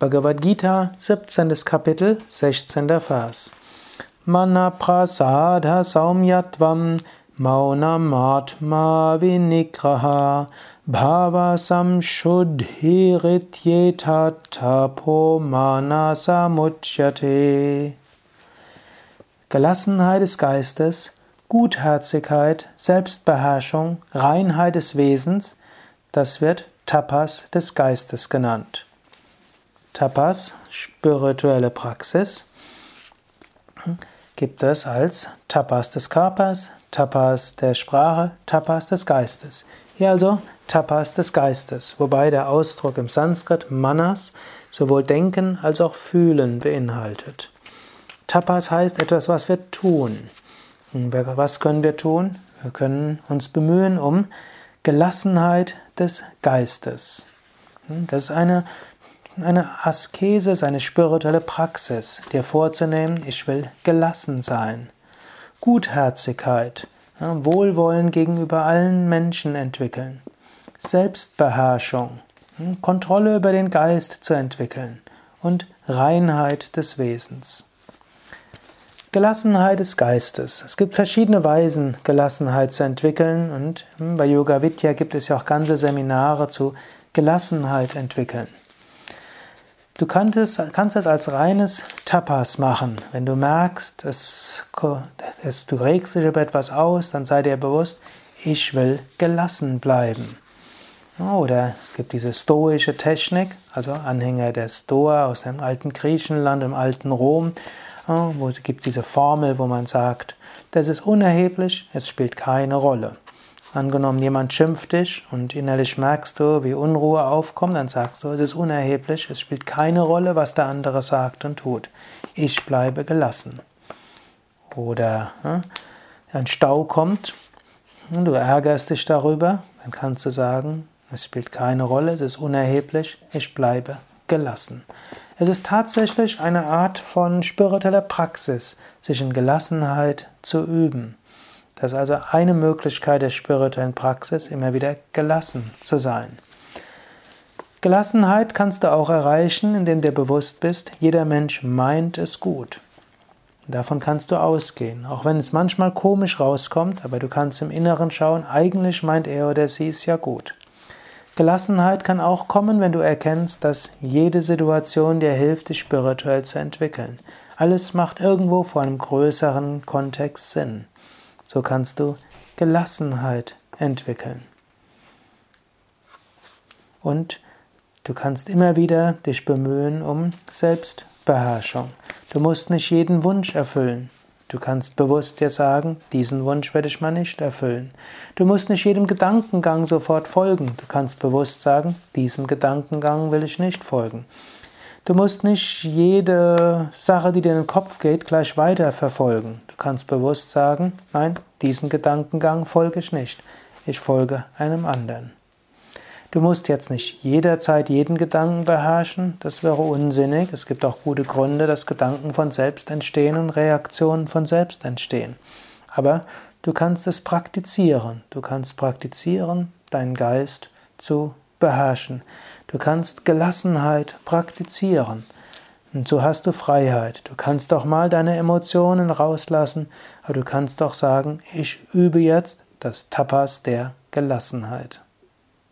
Bhagavad Gita, 17. Kapitel, 16. Vers. Mana prasada saumyatvam maunamatma vinigraha bhava samshuddhirityeta tapo mana samuchyate. Gelassenheit des Geistes, Gutherzigkeit, Selbstbeherrschung, Reinheit des Wesens, das wird Tapas des Geistes genannt. Tapas, spirituelle Praxis, gibt es als Tapas des Körpers, Tapas der Sprache, Tapas des Geistes. Hier also Tapas des Geistes, wobei der Ausdruck im Sanskrit Manas sowohl Denken als auch Fühlen beinhaltet. Tapas heißt etwas, was wir tun. Was können wir tun? Wir können uns bemühen um Gelassenheit des Geistes. Das ist eine eine Askese ist eine spirituelle Praxis, dir vorzunehmen, ich will gelassen sein. Gutherzigkeit, Wohlwollen gegenüber allen Menschen entwickeln. Selbstbeherrschung, Kontrolle über den Geist zu entwickeln und Reinheit des Wesens. Gelassenheit des Geistes. Es gibt verschiedene Weisen, Gelassenheit zu entwickeln und hm, bei Yoga Vidya gibt es ja auch ganze Seminare zu Gelassenheit entwickeln. Du kannst, kannst es als reines Tapas machen. Wenn du merkst, es, es, du regst dich über etwas aus, dann sei dir bewusst, ich will gelassen bleiben. Oder es gibt diese stoische Technik, also Anhänger der Stoa aus dem alten Griechenland, im alten Rom, wo es gibt diese Formel, wo man sagt, das ist unerheblich, es spielt keine Rolle. Angenommen, jemand schimpft dich und innerlich merkst du, wie Unruhe aufkommt, dann sagst du, es ist unerheblich, es spielt keine Rolle, was der andere sagt und tut. Ich bleibe gelassen. Oder ja, ein Stau kommt und du ärgerst dich darüber, dann kannst du sagen, es spielt keine Rolle, es ist unerheblich, ich bleibe gelassen. Es ist tatsächlich eine Art von spiritueller Praxis, sich in Gelassenheit zu üben. Das ist also eine Möglichkeit der spirituellen Praxis, immer wieder gelassen zu sein. Gelassenheit kannst du auch erreichen, indem du bewusst bist, jeder Mensch meint es gut. Davon kannst du ausgehen, auch wenn es manchmal komisch rauskommt, aber du kannst im Inneren schauen, eigentlich meint er oder sie es ja gut. Gelassenheit kann auch kommen, wenn du erkennst, dass jede Situation dir hilft, dich spirituell zu entwickeln. Alles macht irgendwo vor einem größeren Kontext Sinn. So kannst du Gelassenheit entwickeln. Und du kannst immer wieder dich bemühen um Selbstbeherrschung. Du musst nicht jeden Wunsch erfüllen. Du kannst bewusst dir sagen, diesen Wunsch werde ich mal nicht erfüllen. Du musst nicht jedem Gedankengang sofort folgen. Du kannst bewusst sagen, diesem Gedankengang will ich nicht folgen. Du musst nicht jede Sache, die dir in den Kopf geht, gleich weiter verfolgen. Du kannst bewusst sagen, nein, diesen Gedankengang folge ich nicht. Ich folge einem anderen. Du musst jetzt nicht jederzeit jeden Gedanken beherrschen, das wäre unsinnig. Es gibt auch gute Gründe, dass Gedanken von selbst entstehen und Reaktionen von selbst entstehen. Aber du kannst es praktizieren. Du kannst praktizieren, deinen Geist zu beherrschen. Du kannst Gelassenheit praktizieren. Und so hast du Freiheit. Du kannst auch mal deine Emotionen rauslassen, aber du kannst auch sagen, ich übe jetzt das Tapas der Gelassenheit.